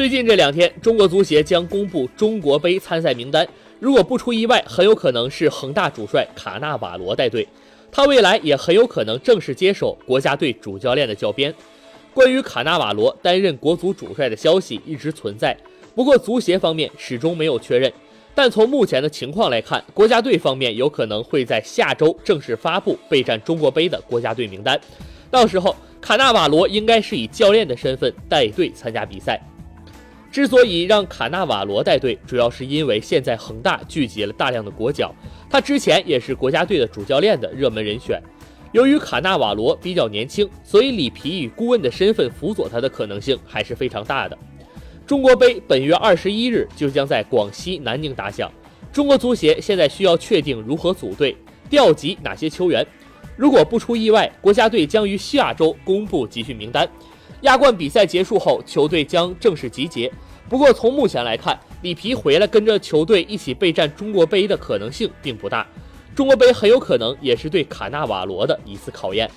最近这两天，中国足协将公布中国杯参赛名单。如果不出意外，很有可能是恒大主帅卡纳瓦罗带队。他未来也很有可能正式接手国家队主教练的教鞭。关于卡纳瓦罗担任国足主帅的消息一直存在，不过足协方面始终没有确认。但从目前的情况来看，国家队方面有可能会在下周正式发布备战中国杯的国家队名单。到时候，卡纳瓦罗应该是以教练的身份带队参加比赛。之所以让卡纳瓦罗带队，主要是因为现在恒大聚集了大量的国脚，他之前也是国家队的主教练的热门人选。由于卡纳瓦罗比较年轻，所以里皮以顾问的身份辅佐他的可能性还是非常大的。中国杯本月二十一日就将在广西南宁打响，中国足协现在需要确定如何组队、调集哪些球员。如果不出意外，国家队将于下周公布集训名单。亚冠比赛结束后，球队将正式集结。不过，从目前来看，里皮回来跟着球队一起备战中国杯的可能性并不大。中国杯很有可能也是对卡纳瓦罗的一次考验。